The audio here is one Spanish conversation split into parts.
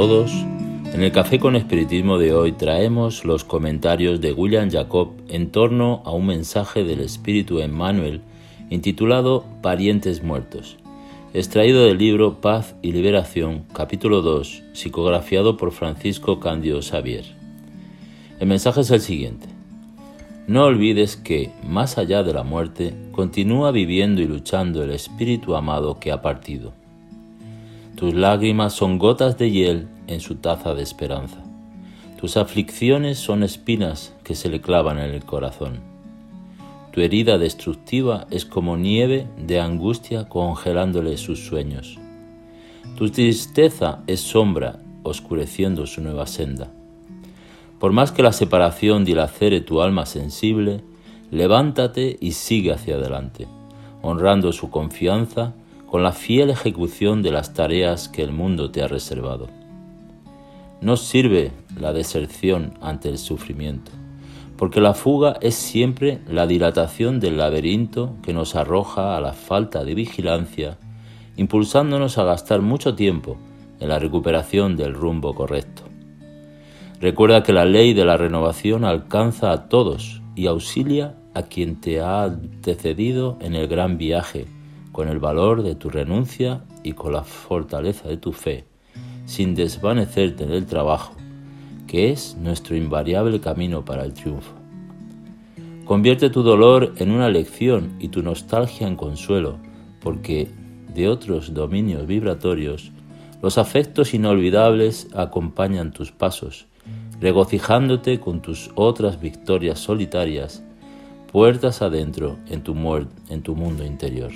En el Café con Espiritismo de hoy traemos los comentarios de William Jacob en torno a un mensaje del Espíritu Emmanuel intitulado Parientes Muertos, extraído del libro Paz y Liberación, capítulo 2, psicografiado por Francisco Candio Xavier. El mensaje es el siguiente. No olvides que, más allá de la muerte, continúa viviendo y luchando el Espíritu amado que ha partido. Tus lágrimas son gotas de hiel en su taza de esperanza. Tus aflicciones son espinas que se le clavan en el corazón. Tu herida destructiva es como nieve de angustia congelándole sus sueños. Tu tristeza es sombra oscureciendo su nueva senda. Por más que la separación dilacere tu alma sensible, levántate y sigue hacia adelante, honrando su confianza con la fiel ejecución de las tareas que el mundo te ha reservado. No sirve la deserción ante el sufrimiento, porque la fuga es siempre la dilatación del laberinto que nos arroja a la falta de vigilancia, impulsándonos a gastar mucho tiempo en la recuperación del rumbo correcto. Recuerda que la ley de la renovación alcanza a todos y auxilia a quien te ha antecedido en el gran viaje con el valor de tu renuncia y con la fortaleza de tu fe, sin desvanecerte en el trabajo, que es nuestro invariable camino para el triunfo. Convierte tu dolor en una lección y tu nostalgia en consuelo, porque de otros dominios vibratorios, los afectos inolvidables acompañan tus pasos, regocijándote con tus otras victorias solitarias, puertas adentro en tu, en tu mundo interior.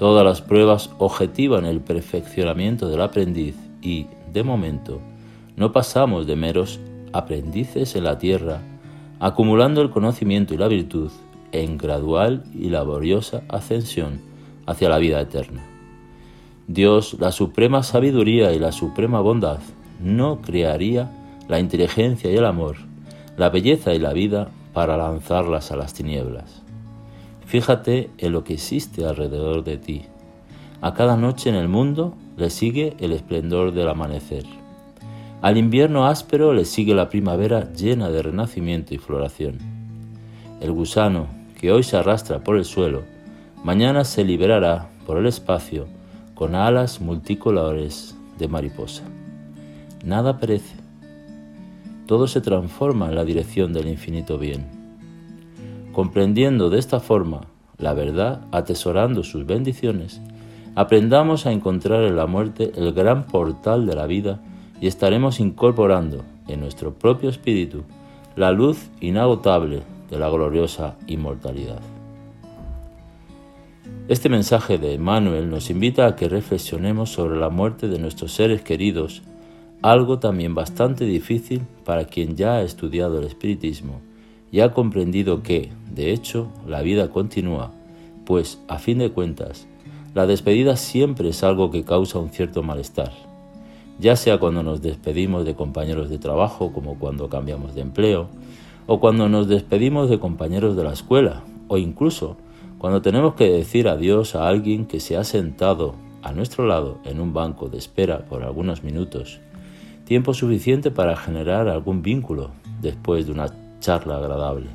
Todas las pruebas objetivan el perfeccionamiento del aprendiz y, de momento, no pasamos de meros aprendices en la tierra, acumulando el conocimiento y la virtud en gradual y laboriosa ascensión hacia la vida eterna. Dios, la suprema sabiduría y la suprema bondad, no crearía la inteligencia y el amor, la belleza y la vida para lanzarlas a las tinieblas. Fíjate en lo que existe alrededor de ti. A cada noche en el mundo le sigue el esplendor del amanecer. Al invierno áspero le sigue la primavera llena de renacimiento y floración. El gusano, que hoy se arrastra por el suelo, mañana se liberará por el espacio con alas multicolores de mariposa. Nada perece. Todo se transforma en la dirección del infinito bien. Comprendiendo de esta forma la verdad, atesorando sus bendiciones, aprendamos a encontrar en la muerte el gran portal de la vida y estaremos incorporando en nuestro propio espíritu la luz inagotable de la gloriosa inmortalidad. Este mensaje de Emmanuel nos invita a que reflexionemos sobre la muerte de nuestros seres queridos, algo también bastante difícil para quien ya ha estudiado el espiritismo y ha comprendido que, de hecho, la vida continúa, pues, a fin de cuentas, la despedida siempre es algo que causa un cierto malestar, ya sea cuando nos despedimos de compañeros de trabajo, como cuando cambiamos de empleo, o cuando nos despedimos de compañeros de la escuela, o incluso cuando tenemos que decir adiós a alguien que se ha sentado a nuestro lado en un banco de espera por algunos minutos, tiempo suficiente para generar algún vínculo después de una charla agradable.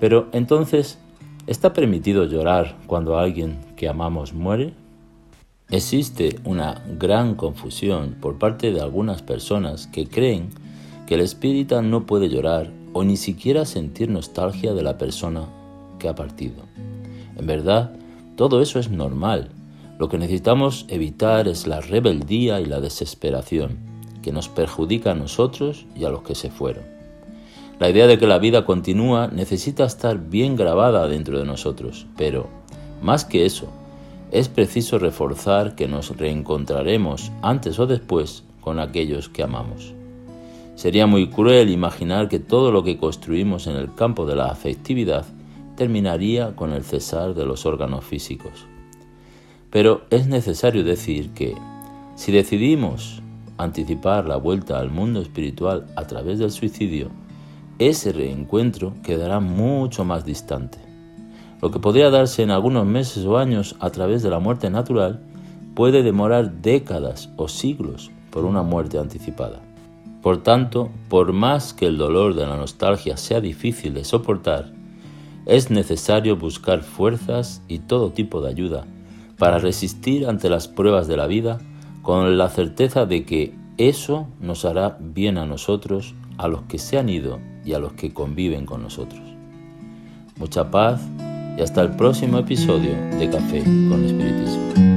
Pero entonces, ¿está permitido llorar cuando alguien que amamos muere? Existe una gran confusión por parte de algunas personas que creen que el espíritu no puede llorar o ni siquiera sentir nostalgia de la persona que ha partido. En verdad, todo eso es normal. Lo que necesitamos evitar es la rebeldía y la desesperación, que nos perjudica a nosotros y a los que se fueron. La idea de que la vida continúa necesita estar bien grabada dentro de nosotros, pero, más que eso, es preciso reforzar que nos reencontraremos antes o después con aquellos que amamos. Sería muy cruel imaginar que todo lo que construimos en el campo de la afectividad terminaría con el cesar de los órganos físicos. Pero es necesario decir que, si decidimos anticipar la vuelta al mundo espiritual a través del suicidio, ese reencuentro quedará mucho más distante. Lo que podría darse en algunos meses o años a través de la muerte natural puede demorar décadas o siglos por una muerte anticipada. Por tanto, por más que el dolor de la nostalgia sea difícil de soportar, es necesario buscar fuerzas y todo tipo de ayuda para resistir ante las pruebas de la vida con la certeza de que eso nos hará bien a nosotros, a los que se han ido y a los que conviven con nosotros. Mucha paz y hasta el próximo episodio de Café con Espiritismo.